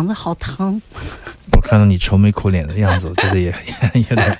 嗓子好疼，我看到你愁眉苦脸的样子，我觉得也也有点。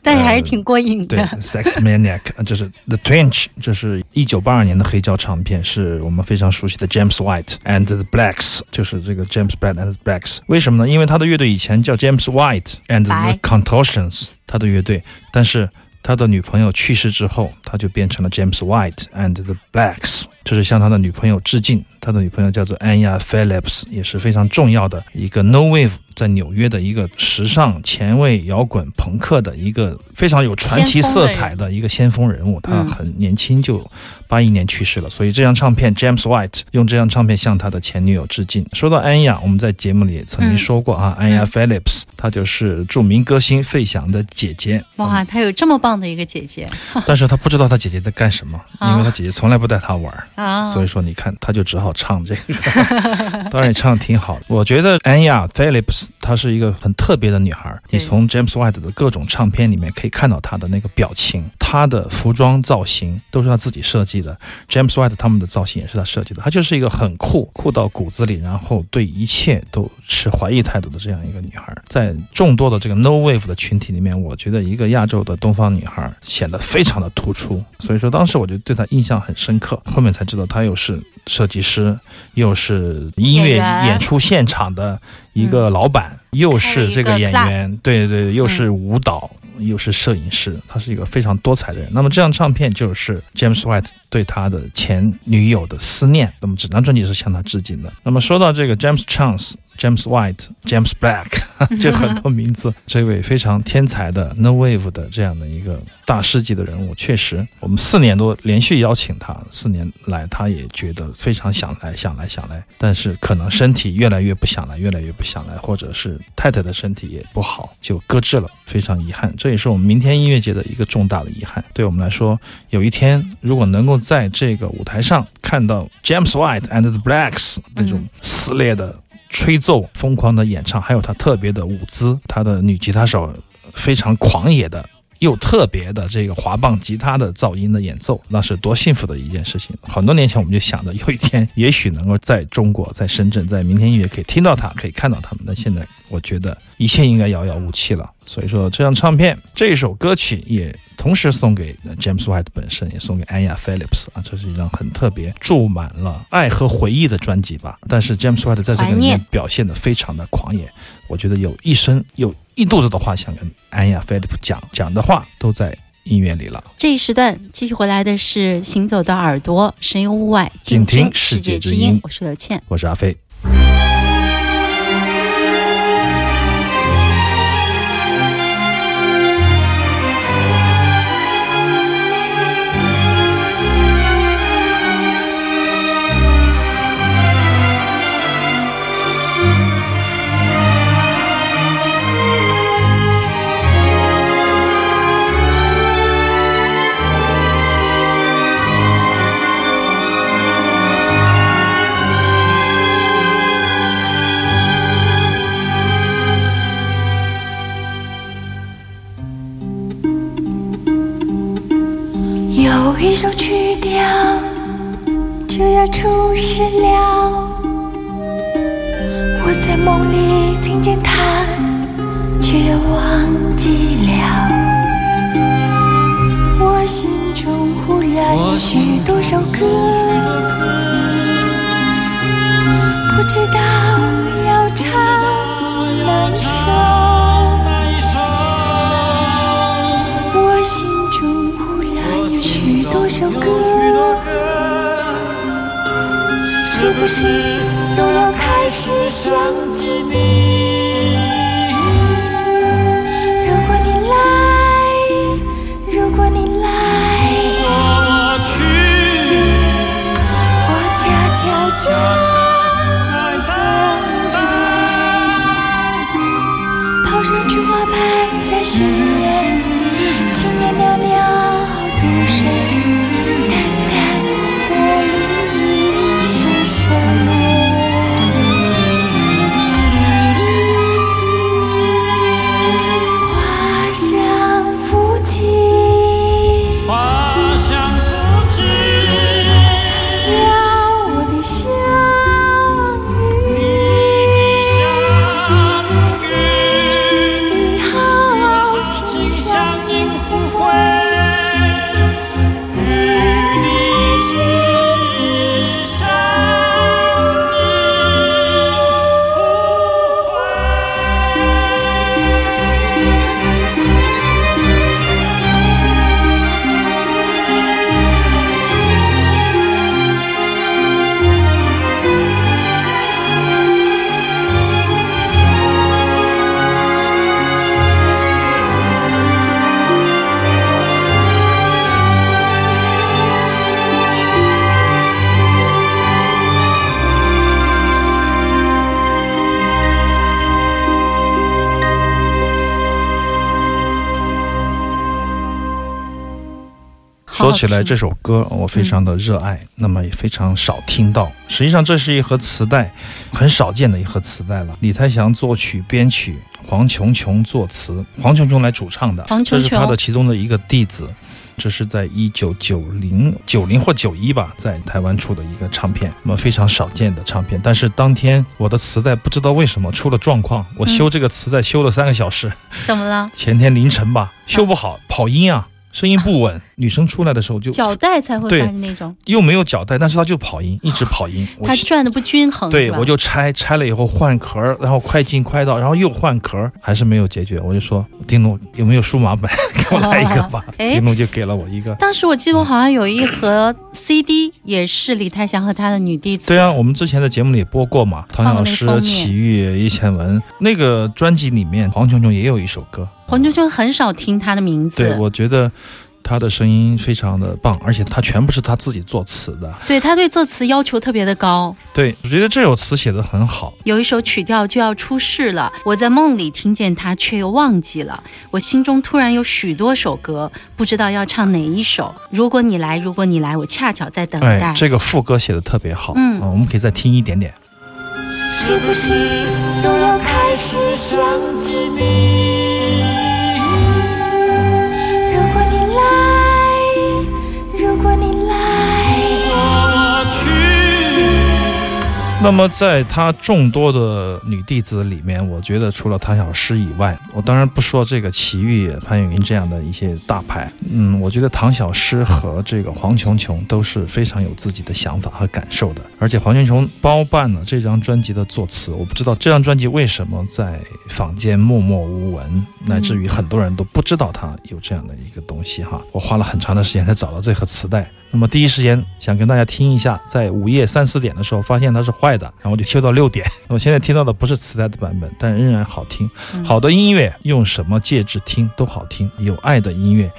但是还是挺过瘾对的。，Sex Maniac，就是 The Trench，这是一九八二年的黑胶唱片，是我们非常熟悉的 James White and the Blacks，就是这个 James White and the Blacks。为什么呢？因为他的乐队以前叫 James White and the Contortions，他的乐队，但是他的女朋友去世之后，他就变成了 James White and the Blacks，这是向他的女朋友致敬。他的女朋友叫做 Anya Phillips，也是非常重要的一个 No Wave 在纽约的一个时尚前卫摇滚朋克的一个非常有传奇色彩的一个先锋人物。他嗯很年轻就八一年去世了，所以这张唱片 James White 用这张唱片向他的前女友致敬。说到安雅，我们在节目里也曾经嗯说过啊，安雅 Phillips，她就是著名歌星费翔的姐姐。哇，她有这么棒的一个姐姐但是她不知道她姐姐在干什么，啊因为她姐姐从来不带她玩儿。啊！所以说，你看，她就只好唱这个，当然也唱的挺好的。我觉得安雅 Phillips 她是一个很特别的女孩儿。你从 James White 的各种唱片里面可以看到她的那个表情，她的服装造型都是她自己设计的。James White 他们的造型也是她设计的。她就是一个很酷，酷到骨子里，然后对一切都持怀疑态度的这样一个女孩儿。在众多的这个 No Wave 的群体里面，我觉得一个亚洲的东方女孩儿显得非常的突出。所以说，当时我就对她印象很深刻。后面才知道她又是设计师，又是音乐演出现场的一个老板，又是这个演员，对对对，又是舞蹈。又是摄影师，他是一个非常多彩的人。那么这张唱片就是 James White 对他的前女友的思念。那么整张专辑是向他致敬的。那么说到这个 James Chance。James White、James Black，这很多名字，这位非常天才的 No Wave 的这样的一个大师级的人物，确实，我们四年多连续邀请他，四年来他也觉得非常想来，想来，想来，但是可能身体越来越不想来，越来越不想来，或者是太太的身体也不好，就搁置了，非常遗憾。这也是我们明天音乐节的一个重大的遗憾。对我们来说，有一天如果能够在这个舞台上看到 James White and the Blacks 那种撕裂的。吹奏、疯狂的演唱，还有他特别的舞姿，他的女吉他手非常狂野的。又特别的这个滑棒吉他的噪音的演奏，那是多幸福的一件事情。很多年前我们就想着，有一天也许能够在中国，在深圳，在明天音乐可以听到他，可以看到他们。那现在我觉得一切应该遥遥无期了。所以说，这张唱片，这首歌曲也同时送给 James White 本身，也送给 Anya Phillips 啊，这是一张很特别、注满了爱和回忆的专辑吧。但是 James White 在这个里面表现的非常的狂野，我觉得有一生有一肚子的话想跟 Anya Phillips 讲，讲的话都在音乐里了。这一时段继续回来的是《行走的耳朵》，神游物外，静听听世世界之界之音我是刘倩。我是阿飞。一首曲调就要出世了，我在梦里听见它，却又忘记了。我心中忽然有许多首歌，不知道要唱哪首。首歌，是不是又要开始想起你？起来，这首歌我非常的热爱，那么也非常少听到。实际上，这是一盒磁带，很少见的一盒磁带了。李泰祥作曲编曲，黄琼琼作词，黄琼琼来主唱的，黄琼琼这是他的其中的一个弟子。这是在一九九零九零或九一吧，在台湾出的一个唱片，那么非常少见的唱片。但是当天我的磁带不知道为什么出了状况，我修这个磁带修了三个小时，怎么了？前天凌晨吧，修不好，跑音啊，声音不稳。女生出来的时候就 脚带才会对发生那种，又没有脚带，但是它就跑音，一直跑音。我它转的不均衡。对我就拆拆了以后换壳儿，然后快进快到，然后又换壳儿，还是没有解决。我就说丁龙有没有数码版，给我来一个吧。哎丁龙就给了我一个。当时我记得我好像有一盒 CD，也是李泰祥和他的女弟子。对啊，我们之前的节目里播过嘛，唐小诗放过那个封、面齐豫、叶倩文那个专辑里面，黄琼琼也有一首歌。黄秋秋很少听他的名字，对，我觉得他的声音非常的棒，而且他全部是他自己作词的。对他对作词要求特别的高。对，我觉得这首词写的很好。有一首曲调就要出世了，我在梦里听见他，却又忘记了。我心中突然有许多首歌，不知道要唱哪一首。如果你来，如果你来，我恰巧在等待。哎，这个副歌写的特别好。嗯啊我们可以再听一点点。是不是又要开始想起你？那么，在他众多的女弟子里面，我觉得除了唐小诗以外，我当然不说这个齐豫、潘越云这样的一些大牌。嗯，我觉得唐小诗和这个黄琼琼都是非常有自己的想法和感受的。而且黄琼琼包办了这张专辑的作词，我不知道这张专辑为什么在坊间默默无闻，乃至于很多人都不知道他有这样的一个东西哈。我花了很长的时间才找到这盒磁带。那么第一时间想跟大家听一下，在午夜三四点的时候发现它是坏的，然后就修到六点。那么现在听到的不是磁带的版本，但仍然好听。好的音乐用什么介质听都好听，有爱的音乐，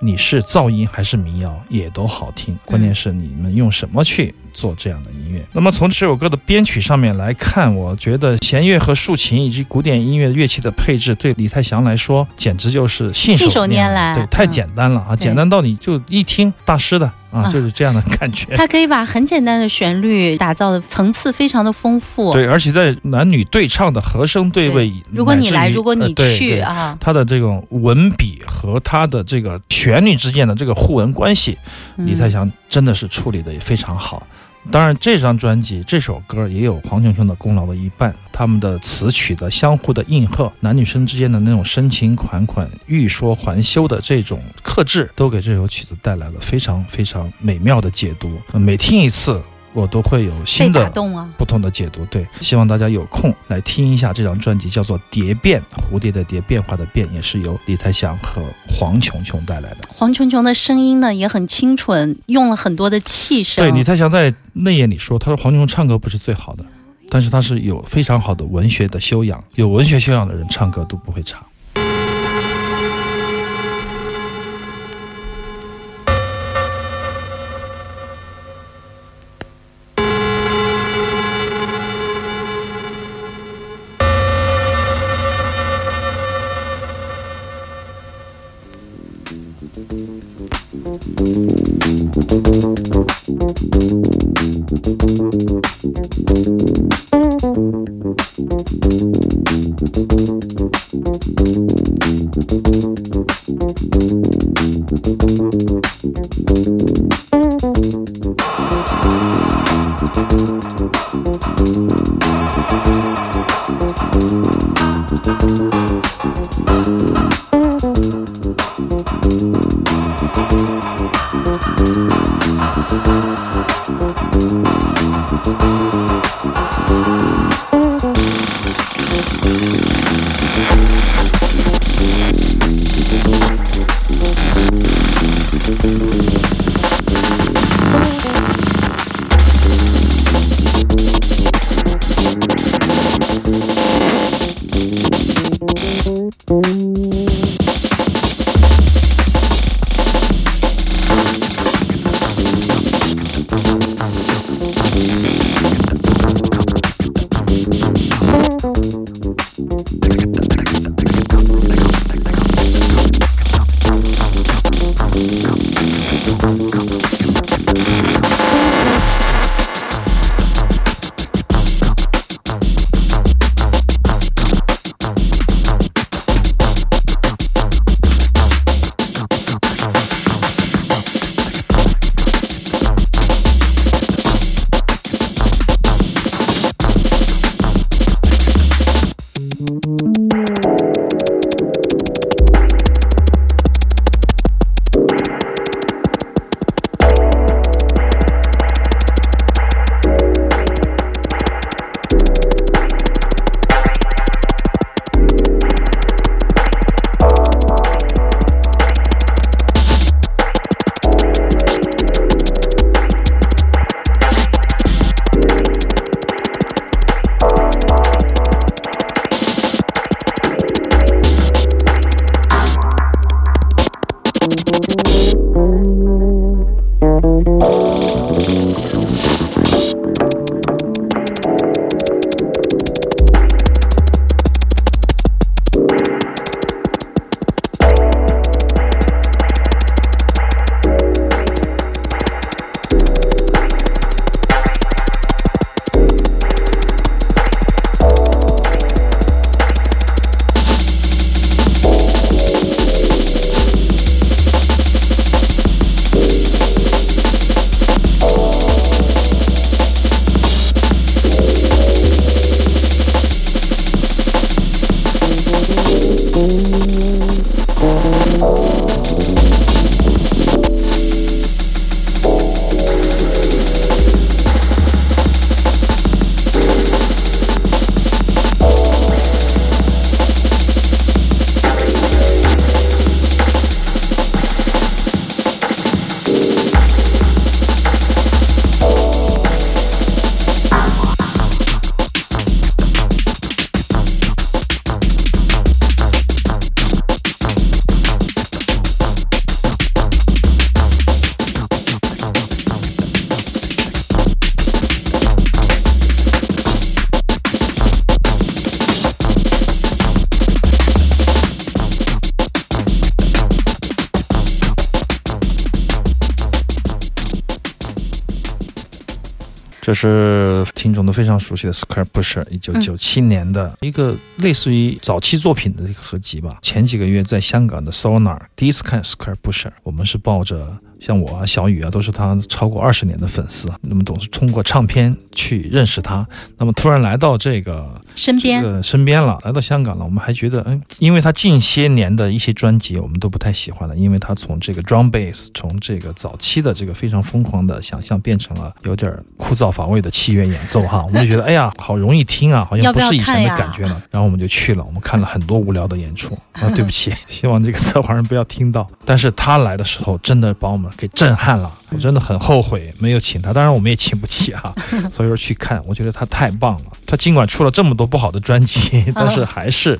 你是噪音还是民谣也都好听。关键是你们用什么去做这样的音乐。那么从这首歌的编曲上面来看，我觉得弦乐和竖琴以及古典音乐乐器的配置，对李泰祥来说简直就是信信手拈拈来对，太嗯简单了啊，简单到你就一听大师的啊，啊就是这样的感觉。他可以把很简单的旋律打造的层次非常的丰富。对，而且在男女对唱的和声对位，如果你来，如果你去啊，他的这种文笔和他的这个旋律之间的这个互文关系，李泰嗯祥真的是处理的也非常好。当然，这张专辑这首歌也有黄琼琼的功劳的一半，他们的词曲的相互的应和，男女生之间的那种深情款款、欲说还休的这种克制，都给这首曲子带来了非常非常美妙的解读。每听一次，我都会有新的啊。不同的解读。对，希望大家有空来听一下这张专辑，叫做《蝶变》，蝴蝶的蝶，变化的变，也是由李泰祥和黄琼琼带来的。黄琼琼的声音呢也很清纯，用了很多的气声。对，李泰祥在内眼里说，他说黄琼唱歌不是最好的，但是他是有非常好的文学的修养，有文学修养的人唱歌都不会差。这是听众都非常熟悉的 Square Pusher，一九九七年的一个类似于早期作品的一个合集吧。前几个月在香港的 Sonar 第一次看 Square Pusher，我们是抱着像我啊、小雨啊，都是他超过二十年的粉丝，那么总是通过唱片去认识他。那么突然来到这个身边这个身边了，来到香港了，我们还觉得，嗯，因为他近些年的一些专辑我们都不太喜欢了，因为他从这个 drum bass，从这个早期的这个非常疯狂的想象，变成了有点枯燥乏味的器乐演奏哈，我们就觉得，哎呀，好容易听啊，好像不是以前的感觉了。然后我们就去了，我们看了很多无聊的演出啊，对不起，希望这个策划人不要听到。但是他来的时候，真的把我们给震撼了，我真的很后悔没有请他，当然我们也请不起啊，所以说去看，我觉得他太棒了。他尽管出了这么多不好的专辑，但是还是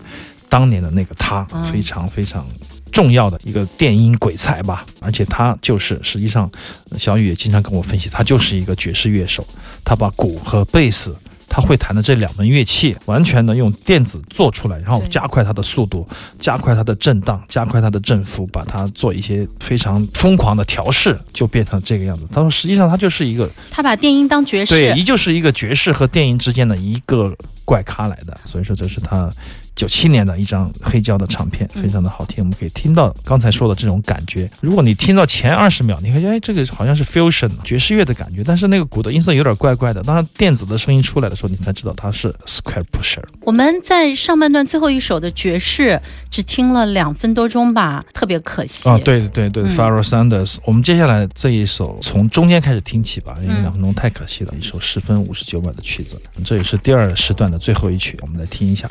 当年的那个他，非常非常重要的一个电音鬼才吧。而且他就是，实际上小雨也经常跟我分析，他就是一个爵士乐手，他把鼓和贝斯。他会弹的这两门乐器，完全的用电子做出来，然后加快它的速度，加快它的震荡，加快它的振幅，把它做一些非常疯狂的调试，就变成这个样子。他说，实际上他就是一个他把电音当爵士，对，依旧是一个爵士和电音之间的一个怪咖来的。所以说，这是他九七年的一张黑胶的唱片，非常的好听。我们可以听到刚才说的这种感觉。如果你听到前二十秒，你会觉得哎，这个好像是 fusion 爵士乐的感觉，但是那个鼓的音色有点怪怪的。当然，电子的声音出来的时候，你才知道它是 Square Pusher。我们在上半段最后一首的爵士只听了两分多钟吧，特别可惜。啊，对对对嗯 f a r r e Sanders。我们接下来这一首从中间开始听起吧，因为嗯两分钟太可惜了，一首十分五十九秒的曲子，这也是第二时段的最后一曲，我们来听一下。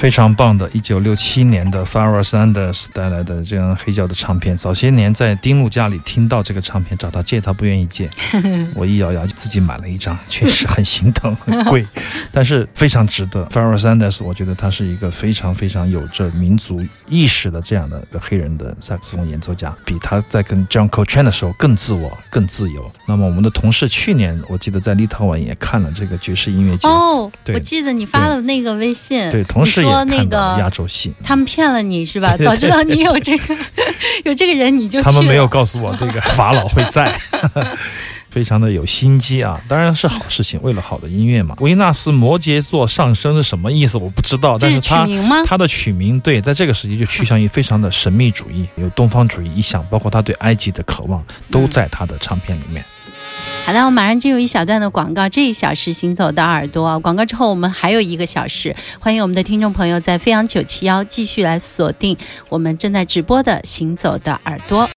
非常棒的，一九六七年的 Pharoah Sanders 带来的这样黑胶的唱片。早些年在丁路家里听到这个唱片，找他借，他不愿意借，我一咬牙自己买了一张，确实很心疼，很贵，但是非常值得。Pharoah Sanders，我觉得他是一个非常非常有着民族意识的这样的一个黑人的萨克斯风演奏家，比他在跟 John Coltrane 的时候更自我、更自由。那么我们的同事去年我记得在立陶宛也看了这个爵士音乐节，哦，对我记得你发的那个微信，对，同时也说那看到亚洲戏。他们骗了你是吧？早知道你有这个 有这个人你就他们没有告诉我这个法老会在，非常的有心机啊，当然是好事情，为了好的音乐嘛。维纳斯摩羯座上升是什么意思？我不知道，但是它取名吗它的取名对，在这个时期就趋向于非常的神秘主义，有东方主义意象，包括他对埃及的渴望，都在他的唱片里面。好的，我马上进入一小段的广告，这一小时行走的耳朵啊，广告之后我们还有一个小时，欢迎我们的听众朋友在飞扬九七幺继续来锁定我们正在直播的行走的耳朵。